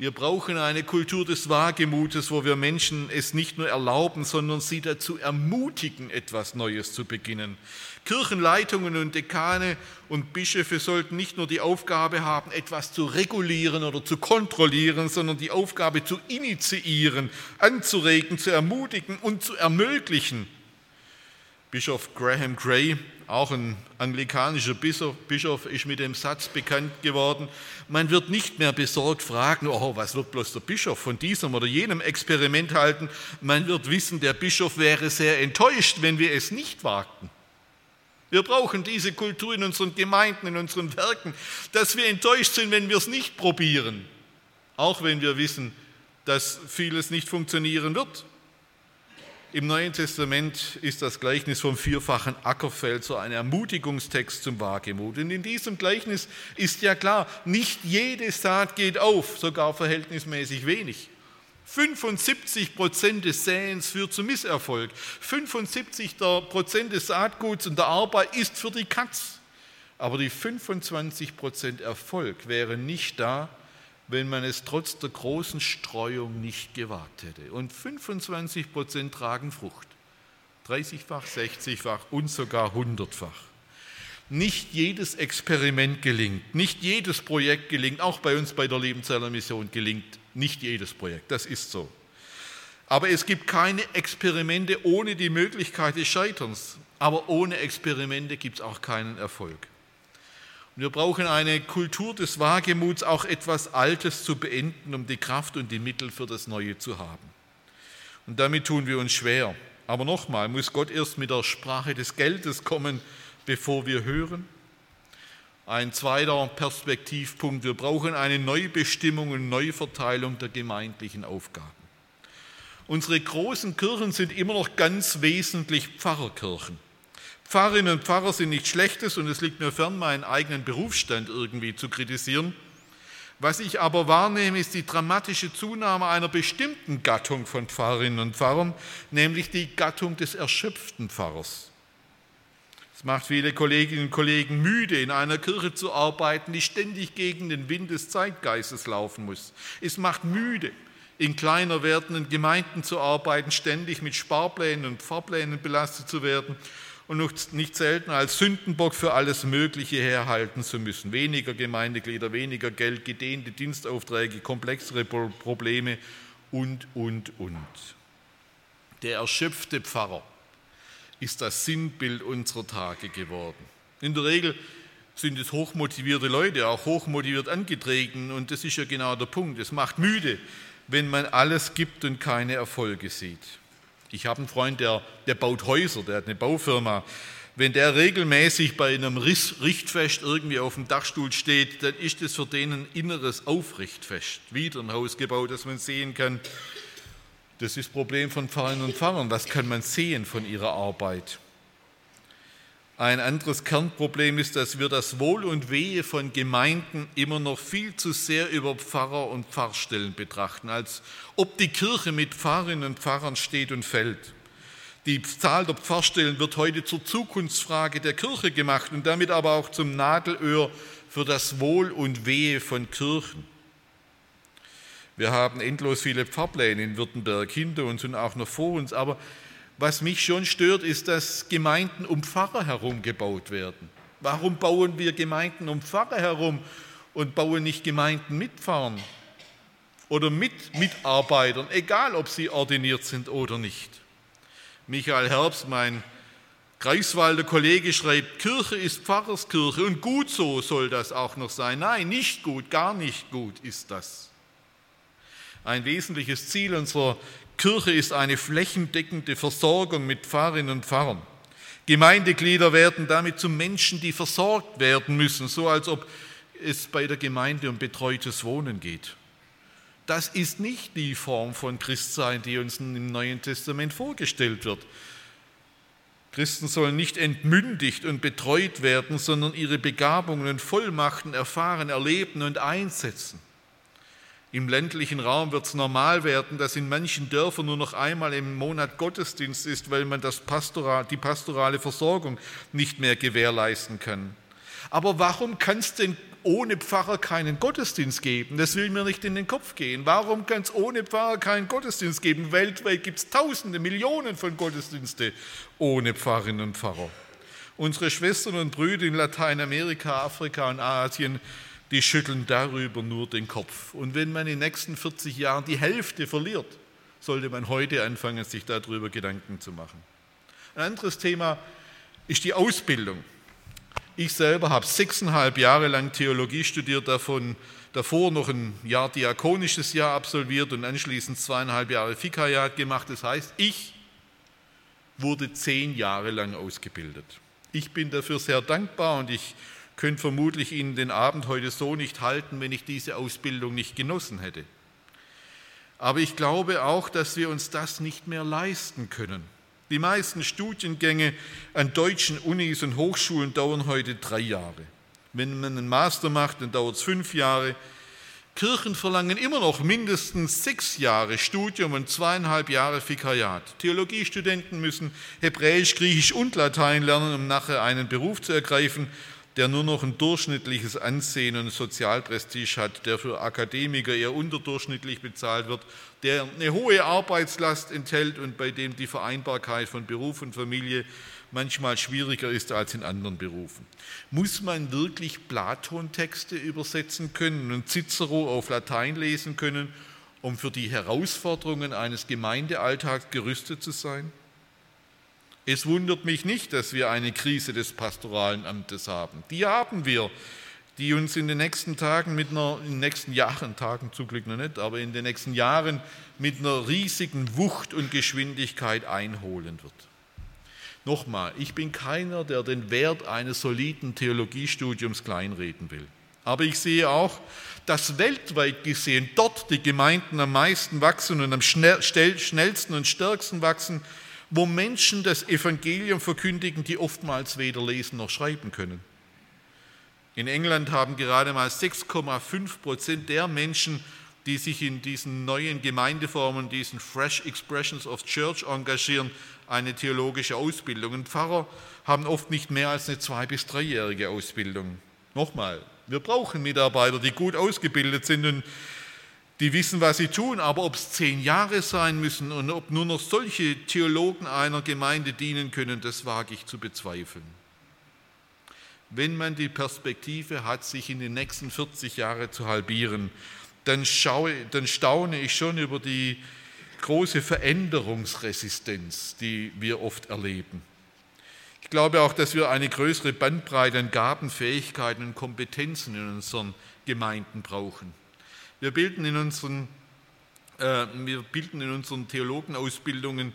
Wir brauchen eine Kultur des Wagemutes, wo wir Menschen es nicht nur erlauben, sondern sie dazu ermutigen, etwas Neues zu beginnen. Kirchenleitungen und Dekane und Bischöfe sollten nicht nur die Aufgabe haben, etwas zu regulieren oder zu kontrollieren, sondern die Aufgabe zu initiieren, anzuregen, zu ermutigen und zu ermöglichen. Bischof Graham Gray, auch ein anglikanischer Bischof, ist mit dem Satz bekannt geworden, man wird nicht mehr besorgt fragen, oh, was wird bloß der Bischof von diesem oder jenem Experiment halten, man wird wissen, der Bischof wäre sehr enttäuscht, wenn wir es nicht wagten. Wir brauchen diese Kultur in unseren Gemeinden, in unseren Werken, dass wir enttäuscht sind, wenn wir es nicht probieren, auch wenn wir wissen, dass vieles nicht funktionieren wird. Im Neuen Testament ist das Gleichnis vom vierfachen Ackerfeld so ein Ermutigungstext zum Wagemut. Und in diesem Gleichnis ist ja klar, nicht jede Saat geht auf, sogar verhältnismäßig wenig. 75 Prozent des Säens führt zu Misserfolg. 75 Prozent des Saatguts und der Arbeit ist für die Katz. Aber die 25 Prozent Erfolg wären nicht da, wenn man es trotz der großen Streuung nicht gewagt hätte. Und 25 Prozent tragen Frucht. 30-fach, 60-fach und sogar 100-fach. Nicht jedes Experiment gelingt, nicht jedes Projekt gelingt, auch bei uns bei der Lebenzeller Mission gelingt nicht jedes Projekt, das ist so. Aber es gibt keine Experimente ohne die Möglichkeit des Scheiterns. Aber ohne Experimente gibt es auch keinen Erfolg. Wir brauchen eine Kultur des Wagemuts, auch etwas Altes zu beenden, um die Kraft und die Mittel für das Neue zu haben. Und damit tun wir uns schwer. Aber nochmal, muss Gott erst mit der Sprache des Geldes kommen, bevor wir hören? Ein zweiter Perspektivpunkt, wir brauchen eine Neubestimmung und Neuverteilung der gemeindlichen Aufgaben. Unsere großen Kirchen sind immer noch ganz wesentlich Pfarrerkirchen. Pfarrerinnen und Pfarrer sind nichts Schlechtes und es liegt mir fern, meinen eigenen Berufsstand irgendwie zu kritisieren. Was ich aber wahrnehme, ist die dramatische Zunahme einer bestimmten Gattung von Pfarrerinnen und Pfarrern, nämlich die Gattung des erschöpften Pfarrers. Es macht viele Kolleginnen und Kollegen müde, in einer Kirche zu arbeiten, die ständig gegen den Wind des Zeitgeistes laufen muss. Es macht müde, in kleiner werdenden Gemeinden zu arbeiten, ständig mit Sparplänen und Fahrplänen belastet zu werden und nicht selten als Sündenbock für alles Mögliche herhalten zu müssen. Weniger Gemeindeglieder, weniger Geld, gedehnte Dienstaufträge, komplexere Probleme und, und, und. Der erschöpfte Pfarrer ist das Sinnbild unserer Tage geworden. In der Regel sind es hochmotivierte Leute, auch hochmotiviert angetreten und das ist ja genau der Punkt. Es macht müde, wenn man alles gibt und keine Erfolge sieht. Ich habe einen Freund, der, der baut Häuser, der hat eine Baufirma. Wenn der regelmäßig bei einem Richtfest irgendwie auf dem Dachstuhl steht, dann ist das für den ein inneres Aufrichtfest. Wieder ein Haus gebaut, das man sehen kann. Das ist das Problem von Pfarrern und Pfarrern. Was kann man sehen von ihrer Arbeit? Ein anderes Kernproblem ist, dass wir das Wohl und Wehe von Gemeinden immer noch viel zu sehr über Pfarrer und Pfarrstellen betrachten, als ob die Kirche mit Pfarrerinnen und Pfarrern steht und fällt. Die Zahl der Pfarrstellen wird heute zur Zukunftsfrage der Kirche gemacht und damit aber auch zum Nadelöhr für das Wohl und Wehe von Kirchen. Wir haben endlos viele Pfarrpläne in Württemberg hinter uns und auch noch vor uns, aber was mich schon stört, ist, dass Gemeinden um Pfarrer herum gebaut werden. Warum bauen wir Gemeinden um Pfarrer herum und bauen nicht Gemeinden mit Pfarrern oder mit Mitarbeitern, egal ob sie ordiniert sind oder nicht? Michael Herbst, mein Greifswalder Kollege, schreibt, Kirche ist Pfarrerskirche und gut so soll das auch noch sein. Nein, nicht gut, gar nicht gut ist das. Ein wesentliches Ziel unserer Kirche ist eine flächendeckende Versorgung mit Pfarrerinnen und Pfarrern. Gemeindeglieder werden damit zu Menschen, die versorgt werden müssen, so als ob es bei der Gemeinde um betreutes Wohnen geht. Das ist nicht die Form von Christsein, die uns im Neuen Testament vorgestellt wird. Christen sollen nicht entmündigt und betreut werden, sondern ihre Begabungen und Vollmachten erfahren, erleben und einsetzen. Im ländlichen Raum wird es normal werden, dass in manchen Dörfern nur noch einmal im Monat Gottesdienst ist, weil man das Pastoral, die pastorale Versorgung nicht mehr gewährleisten kann. Aber warum kann es denn ohne Pfarrer keinen Gottesdienst geben? Das will mir nicht in den Kopf gehen. Warum kann es ohne Pfarrer keinen Gottesdienst geben? Weltweit gibt es Tausende, Millionen von Gottesdienste ohne Pfarrerinnen und Pfarrer. Unsere Schwestern und Brüder in Lateinamerika, Afrika und Asien die schütteln darüber nur den Kopf. Und wenn man in den nächsten 40 Jahren die Hälfte verliert, sollte man heute anfangen, sich darüber Gedanken zu machen. Ein anderes Thema ist die Ausbildung. Ich selber habe sechseinhalb Jahre lang Theologie studiert, davon davor noch ein Jahr diakonisches Jahr absolviert und anschließend zweieinhalb Jahre Fikariat gemacht. Das heißt, ich wurde zehn Jahre lang ausgebildet. Ich bin dafür sehr dankbar und ich könnte vermutlich Ihnen den Abend heute so nicht halten, wenn ich diese Ausbildung nicht genossen hätte. Aber ich glaube auch, dass wir uns das nicht mehr leisten können. Die meisten Studiengänge an deutschen Unis und Hochschulen dauern heute drei Jahre. Wenn man einen Master macht, dann dauert es fünf Jahre. Kirchen verlangen immer noch mindestens sechs Jahre Studium und zweieinhalb Jahre Vikariat. Theologiestudenten müssen Hebräisch, Griechisch und Latein lernen, um nachher einen Beruf zu ergreifen, der nur noch ein durchschnittliches Ansehen und Sozialprestige hat, der für Akademiker eher unterdurchschnittlich bezahlt wird, der eine hohe Arbeitslast enthält und bei dem die Vereinbarkeit von Beruf und Familie manchmal schwieriger ist als in anderen Berufen. Muss man wirklich Platon-Texte übersetzen können und Cicero auf Latein lesen können, um für die Herausforderungen eines Gemeindealltags gerüstet zu sein? Es wundert mich nicht, dass wir eine Krise des pastoralen Amtes haben. Die haben wir, die uns in den nächsten Tagen mit einer, in den nächsten Jahren, Tagen zum Glück noch nicht, aber in den nächsten Jahren mit einer riesigen Wucht und Geschwindigkeit einholen wird. Nochmal, ich bin keiner, der den Wert eines soliden Theologiestudiums kleinreden will. Aber ich sehe auch, dass weltweit gesehen dort die Gemeinden am meisten wachsen und am schnellsten und stärksten wachsen, wo Menschen das Evangelium verkündigen, die oftmals weder lesen noch schreiben können. In England haben gerade mal 6,5 Prozent der Menschen, die sich in diesen neuen Gemeindeformen, diesen Fresh Expressions of Church engagieren, eine theologische Ausbildung. Und Pfarrer haben oft nicht mehr als eine zwei- bis dreijährige Ausbildung. Nochmal, wir brauchen Mitarbeiter, die gut ausgebildet sind und die wissen, was sie tun, aber ob es zehn Jahre sein müssen und ob nur noch solche Theologen einer Gemeinde dienen können, das wage ich zu bezweifeln. Wenn man die Perspektive hat, sich in den nächsten 40 Jahren zu halbieren, dann, schaue, dann staune ich schon über die große Veränderungsresistenz, die wir oft erleben. Ich glaube auch, dass wir eine größere Bandbreite an Gaben, Fähigkeiten und Kompetenzen in unseren Gemeinden brauchen. Wir bilden in unseren, äh, wir bilden in unseren Theologenausbildungen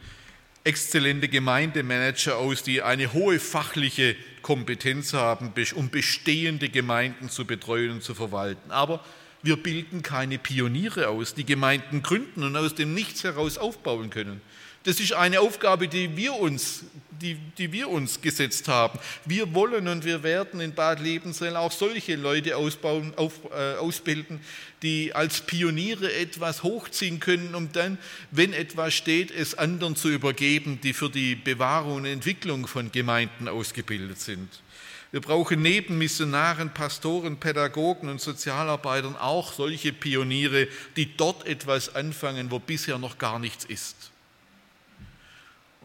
exzellente Gemeindemanager aus, die eine hohe fachliche Kompetenz haben, um bestehende Gemeinden zu betreuen und zu verwalten. Aber wir bilden keine Pioniere aus, die Gemeinden gründen und aus dem Nichts heraus aufbauen können. Das ist eine Aufgabe, die wir uns, die, die wir uns gesetzt haben. Wir wollen und wir werden in Bad Lebensel auch solche Leute ausbauen, auf, äh, ausbilden, die als Pioniere etwas hochziehen können, um dann, wenn etwas steht, es anderen zu übergeben, die für die Bewahrung und Entwicklung von Gemeinden ausgebildet sind. Wir brauchen neben Missionaren, Pastoren, Pädagogen und Sozialarbeitern auch solche Pioniere, die dort etwas anfangen, wo bisher noch gar nichts ist.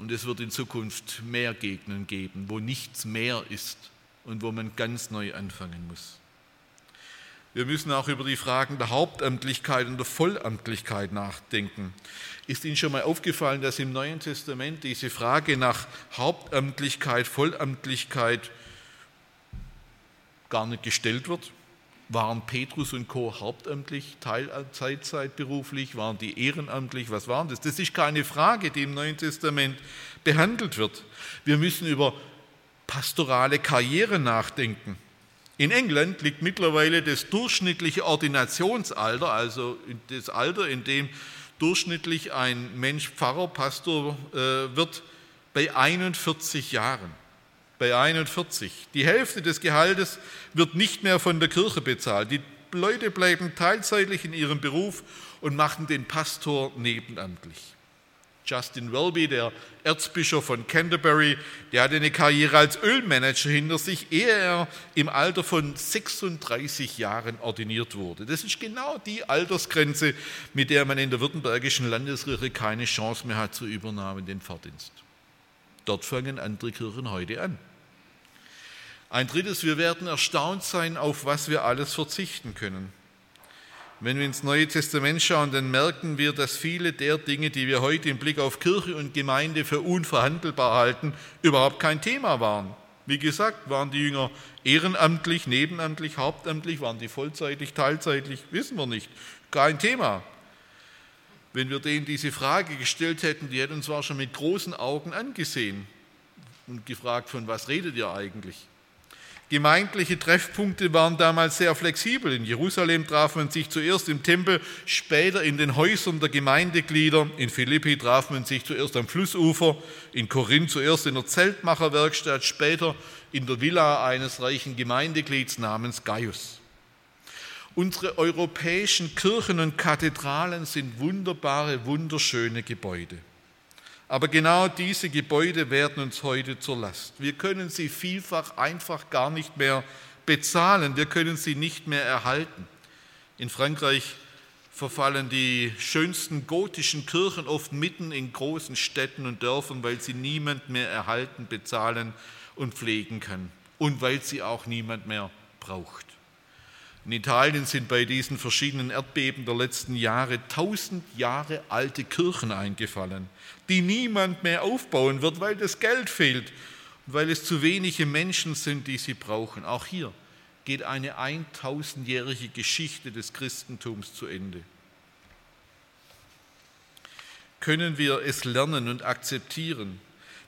Und es wird in Zukunft mehr Gegenden geben, wo nichts mehr ist und wo man ganz neu anfangen muss. Wir müssen auch über die Fragen der Hauptamtlichkeit und der Vollamtlichkeit nachdenken. Ist Ihnen schon mal aufgefallen, dass im Neuen Testament diese Frage nach Hauptamtlichkeit, Vollamtlichkeit gar nicht gestellt wird. Waren Petrus und Co. hauptamtlich, Teilzeit beruflich, waren die ehrenamtlich, was waren das? Das ist keine Frage, die im Neuen Testament behandelt wird. Wir müssen über pastorale Karriere nachdenken. In England liegt mittlerweile das durchschnittliche Ordinationsalter, also das Alter, in dem durchschnittlich ein Mensch Pfarrer, Pastor äh, wird, bei 41 Jahren bei 41. Die Hälfte des Gehaltes wird nicht mehr von der Kirche bezahlt. Die Leute bleiben teilzeitlich in ihrem Beruf und machen den Pastor nebenamtlich. Justin Welby, der Erzbischof von Canterbury, der hatte eine Karriere als Ölmanager hinter sich, ehe er im Alter von 36 Jahren ordiniert wurde. Das ist genau die Altersgrenze, mit der man in der württembergischen Landeskirche keine Chance mehr hat zur Übernahme in den Pfarrdienst. Dort fangen andere Kirchen heute an. Ein drittes, wir werden erstaunt sein, auf was wir alles verzichten können. Wenn wir ins Neue Testament schauen, dann merken wir, dass viele der Dinge, die wir heute im Blick auf Kirche und Gemeinde für unverhandelbar halten, überhaupt kein Thema waren. Wie gesagt, waren die Jünger ehrenamtlich, nebenamtlich, hauptamtlich, waren die vollzeitig, teilzeitlich, wissen wir nicht. Kein Thema. Wenn wir denen diese Frage gestellt hätten, die hätten uns zwar schon mit großen Augen angesehen und gefragt, von was redet ihr eigentlich? Gemeindliche Treffpunkte waren damals sehr flexibel. In Jerusalem traf man sich zuerst im Tempel, später in den Häusern der Gemeindeglieder. In Philippi traf man sich zuerst am Flussufer, in Korinth zuerst in der Zeltmacherwerkstatt, später in der Villa eines reichen Gemeindeglieds namens Gaius. Unsere europäischen Kirchen und Kathedralen sind wunderbare, wunderschöne Gebäude. Aber genau diese Gebäude werden uns heute zur Last. Wir können sie vielfach einfach gar nicht mehr bezahlen. Wir können sie nicht mehr erhalten. In Frankreich verfallen die schönsten gotischen Kirchen oft mitten in großen Städten und Dörfern, weil sie niemand mehr erhalten, bezahlen und pflegen kann und weil sie auch niemand mehr braucht. In Italien sind bei diesen verschiedenen Erdbeben der letzten Jahre tausend Jahre alte Kirchen eingefallen, die niemand mehr aufbauen wird, weil das Geld fehlt und weil es zu wenige Menschen sind, die sie brauchen. Auch hier geht eine 1000-jährige Geschichte des Christentums zu Ende. Können wir es lernen und akzeptieren,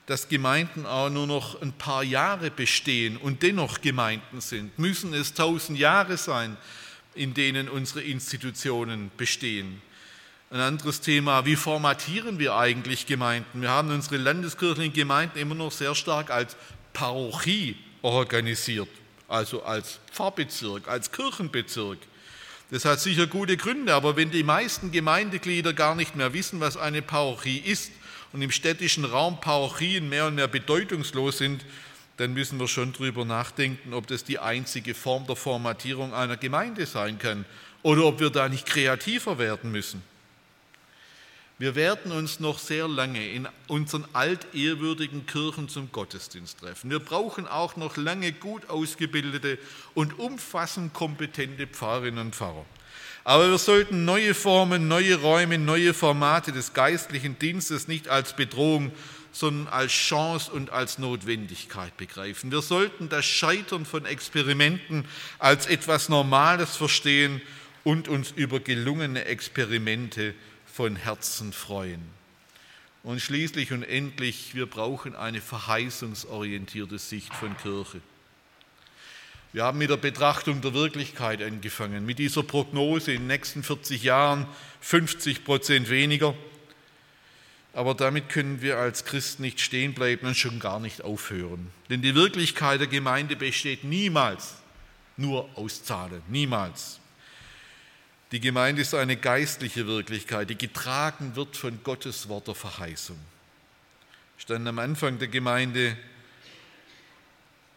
dass Gemeinden auch nur noch ein paar Jahre bestehen und dennoch Gemeinden sind? Müssen es tausend Jahre sein, in denen unsere Institutionen bestehen? Ein anderes Thema, wie formatieren wir eigentlich Gemeinden? Wir haben unsere landeskirchlichen Gemeinden immer noch sehr stark als Parochie organisiert, also als Pfarrbezirk, als Kirchenbezirk. Das hat sicher gute Gründe, aber wenn die meisten Gemeindeglieder gar nicht mehr wissen, was eine Parochie ist, und im städtischen Raum Parochien mehr und mehr bedeutungslos sind, dann müssen wir schon darüber nachdenken, ob das die einzige Form der Formatierung einer Gemeinde sein kann oder ob wir da nicht kreativer werden müssen. Wir werden uns noch sehr lange in unseren altehrwürdigen Kirchen zum Gottesdienst treffen. Wir brauchen auch noch lange gut ausgebildete und umfassend kompetente Pfarrerinnen und Pfarrer. Aber wir sollten neue Formen, neue Räume, neue Formate des geistlichen Dienstes nicht als Bedrohung, sondern als Chance und als Notwendigkeit begreifen. Wir sollten das Scheitern von Experimenten als etwas Normales verstehen und uns über gelungene Experimente von Herzen freuen. Und schließlich und endlich, wir brauchen eine verheißungsorientierte Sicht von Kirche. Wir haben mit der Betrachtung der Wirklichkeit angefangen, mit dieser Prognose in den nächsten 40 Jahren 50 Prozent weniger. Aber damit können wir als Christen nicht stehen bleiben und schon gar nicht aufhören. Denn die Wirklichkeit der Gemeinde besteht niemals nur aus Zahlen, niemals. Die Gemeinde ist eine geistliche Wirklichkeit, die getragen wird von Gottes Wort der Verheißung. Stand am Anfang der Gemeinde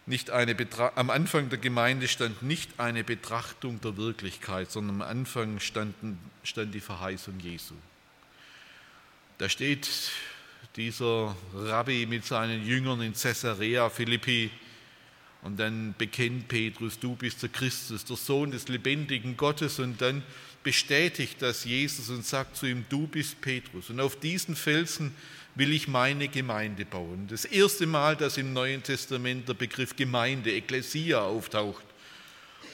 nicht eine am Anfang der Gemeinde stand nicht eine Betrachtung der Wirklichkeit, sondern am Anfang standen, stand die Verheißung Jesu. Da steht dieser Rabbi mit seinen Jüngern in Caesarea Philippi und dann bekennt Petrus, du bist der Christus, der Sohn des lebendigen Gottes und dann bestätigt das Jesus und sagt zu ihm, du bist Petrus und auf diesen Felsen will ich meine Gemeinde bauen. Das erste Mal, dass im Neuen Testament der Begriff Gemeinde, Ekklesia auftaucht.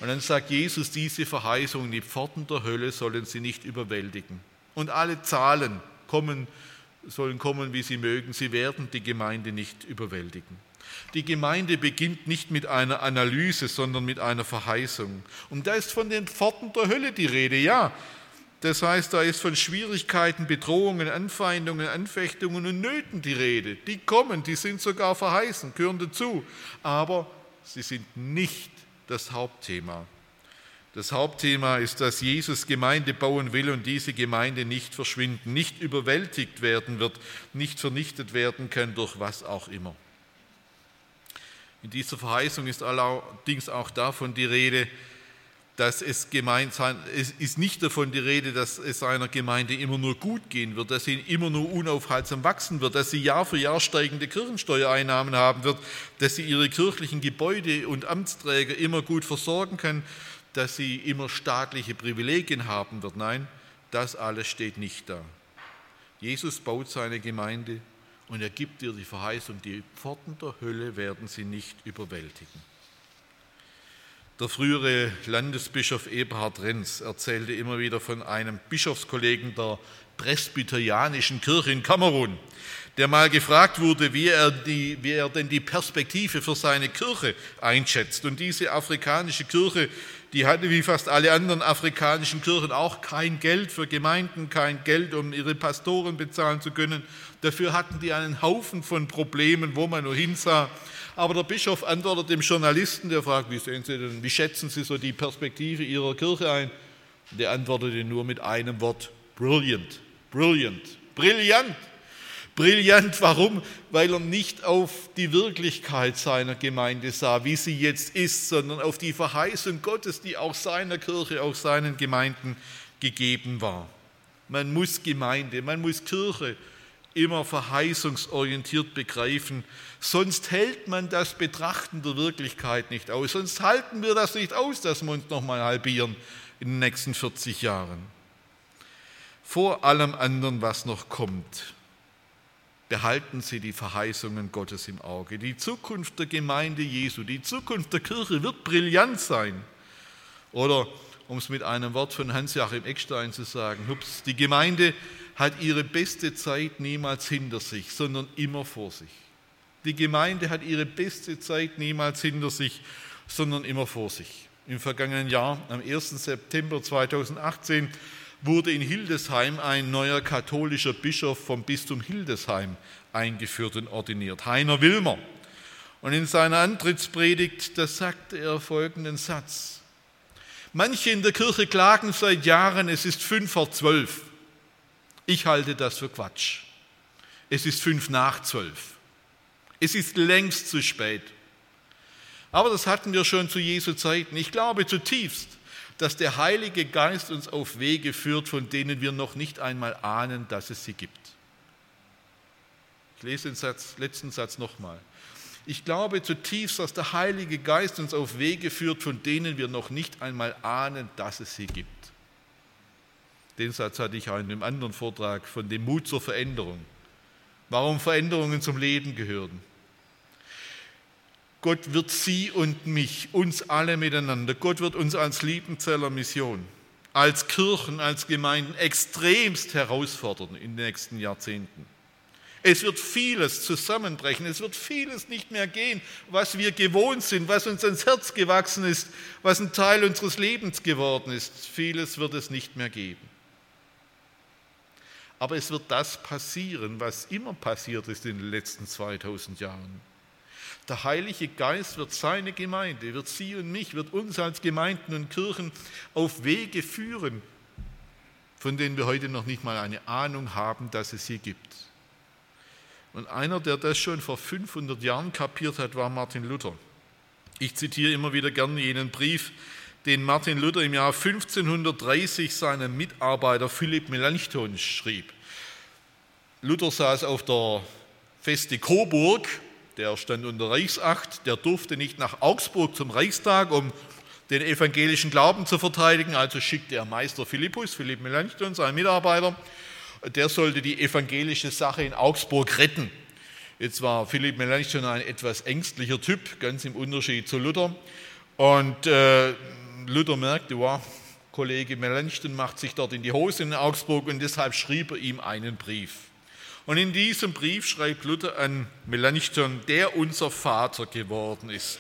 Und dann sagt Jesus diese Verheißung, die Pforten der Hölle sollen sie nicht überwältigen. Und alle Zahlen kommen, sollen kommen, wie sie mögen, sie werden die Gemeinde nicht überwältigen. Die Gemeinde beginnt nicht mit einer Analyse, sondern mit einer Verheißung. Und da ist von den Pforten der Hölle die Rede, ja. Das heißt, da ist von Schwierigkeiten, Bedrohungen, Anfeindungen, Anfechtungen und Nöten die Rede. Die kommen, die sind sogar verheißen, gehören dazu. Aber sie sind nicht das Hauptthema. Das Hauptthema ist, dass Jesus Gemeinde bauen will und diese Gemeinde nicht verschwinden, nicht überwältigt werden wird, nicht vernichtet werden kann durch was auch immer. In dieser Verheißung ist allerdings auch davon die Rede, dass es gemeint sein, es ist nicht davon die Rede, dass es einer Gemeinde immer nur gut gehen wird, dass sie immer nur unaufhaltsam wachsen wird, dass sie Jahr für Jahr steigende Kirchensteuereinnahmen haben wird, dass sie ihre kirchlichen Gebäude und Amtsträger immer gut versorgen kann, dass sie immer staatliche Privilegien haben wird. Nein, das alles steht nicht da. Jesus baut seine Gemeinde und er gibt ihr die Verheißung, die Pforten der Hölle werden sie nicht überwältigen. Der frühere Landesbischof Eberhard Renz erzählte immer wieder von einem Bischofskollegen der presbyterianischen Kirche in Kamerun. der mal gefragt wurde, wie er, die, wie er denn die Perspektive für seine Kirche einschätzt. Und diese afrikanische Kirche, die hatte wie fast alle anderen afrikanischen Kirchen auch kein Geld für Gemeinden, kein Geld, um ihre Pastoren bezahlen zu können. Dafür hatten die einen Haufen von Problemen, wo man nur hinsah. Aber der Bischof antwortet dem Journalisten, der fragt, wie sehen Sie denn, wie schätzen Sie so die Perspektive Ihrer Kirche ein? Der antwortete nur mit einem Wort, brilliant, brilliant, brillant. Brillant, warum? Weil er nicht auf die Wirklichkeit seiner Gemeinde sah, wie sie jetzt ist, sondern auf die Verheißung Gottes, die auch seiner Kirche, auch seinen Gemeinden gegeben war. Man muss Gemeinde, man muss Kirche immer verheißungsorientiert begreifen, sonst hält man das Betrachten der Wirklichkeit nicht aus, sonst halten wir das nicht aus, dass wir uns nochmal halbieren in den nächsten 40 Jahren. Vor allem anderen, was noch kommt, behalten Sie die Verheißungen Gottes im Auge. Die Zukunft der Gemeinde Jesu, die Zukunft der Kirche wird brillant sein. Oder, um es mit einem Wort von Hans-Joachim Eckstein zu sagen, hups, die Gemeinde hat ihre beste Zeit niemals hinter sich, sondern immer vor sich. Die Gemeinde hat ihre beste Zeit niemals hinter sich, sondern immer vor sich. Im vergangenen Jahr, am 1. September 2018, wurde in Hildesheim ein neuer katholischer Bischof vom Bistum Hildesheim eingeführt und ordiniert, Heiner Wilmer. Und in seiner Antrittspredigt, da sagte er folgenden Satz. Manche in der Kirche klagen seit Jahren, es ist fünf vor zwölf. Ich halte das für Quatsch. Es ist fünf nach zwölf. Es ist längst zu spät. Aber das hatten wir schon zu Jesu Zeiten. Ich glaube zutiefst, dass der Heilige Geist uns auf Wege führt, von denen wir noch nicht einmal ahnen, dass es sie gibt. Ich lese den Satz, letzten Satz nochmal. Ich glaube zutiefst, dass der Heilige Geist uns auf Wege führt, von denen wir noch nicht einmal ahnen, dass es sie gibt. Den Satz hatte ich auch in einem anderen Vortrag von dem Mut zur Veränderung. Warum Veränderungen zum Leben gehören. Gott wird Sie und mich, uns alle miteinander, Gott wird uns als Liebenzeller Mission, als Kirchen, als Gemeinden extremst herausfordern in den nächsten Jahrzehnten. Es wird vieles zusammenbrechen, es wird vieles nicht mehr gehen, was wir gewohnt sind, was uns ans Herz gewachsen ist, was ein Teil unseres Lebens geworden ist. Vieles wird es nicht mehr geben. Aber es wird das passieren, was immer passiert ist in den letzten 2000 Jahren. Der Heilige Geist wird seine Gemeinde, wird Sie und mich, wird uns als Gemeinden und Kirchen auf Wege führen, von denen wir heute noch nicht mal eine Ahnung haben, dass es sie gibt. Und einer, der das schon vor 500 Jahren kapiert hat, war Martin Luther. Ich zitiere immer wieder gerne jenen Brief, den Martin Luther im Jahr 1530 seinem Mitarbeiter Philipp Melanchthon schrieb. Luther saß auf der Feste Coburg der stand unter Reichsacht, der durfte nicht nach Augsburg zum Reichstag, um den evangelischen Glauben zu verteidigen. Also schickte er Meister Philippus, Philipp Melanchthon, seinen Mitarbeiter, der sollte die evangelische Sache in Augsburg retten. Jetzt war Philipp Melanchthon ein etwas ängstlicher Typ, ganz im Unterschied zu Luther. Und äh, Luther merkte, wow, Kollege Melanchthon macht sich dort in die Hose in Augsburg und deshalb schrieb er ihm einen Brief. Und in diesem Brief schreibt Luther an Melanchthon, der unser Vater geworden ist.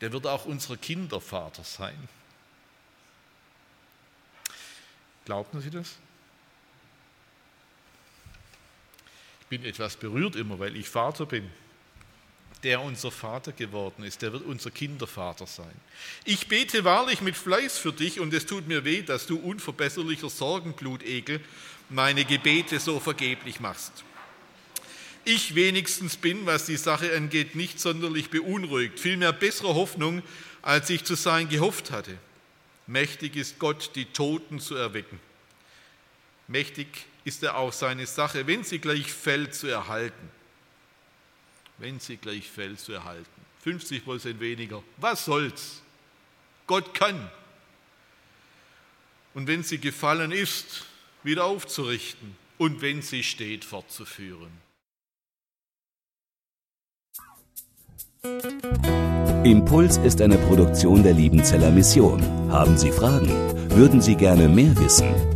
Der wird auch unser Kindervater sein. Glauben Sie das? Ich bin etwas berührt immer, weil ich Vater bin. Der unser Vater geworden ist, der wird unser Kindervater sein. Ich bete wahrlich mit Fleiß für dich und es tut mir weh, dass du unverbesserlicher Sorgenblutegel meine Gebete so vergeblich machst. Ich wenigstens bin, was die Sache angeht, nicht sonderlich beunruhigt, vielmehr bessere Hoffnung, als ich zu sein gehofft hatte. Mächtig ist Gott, die Toten zu erwecken. Mächtig ist er auch seine Sache, wenn sie gleich fällt, zu erhalten. Wenn sie gleich fällt, zu erhalten. 50 Prozent weniger. Was soll's? Gott kann. Und wenn sie gefallen ist, wieder aufzurichten und wenn sie steht, fortzuführen. Impuls ist eine Produktion der Liebenzeller Mission. Haben Sie Fragen? Würden Sie gerne mehr wissen?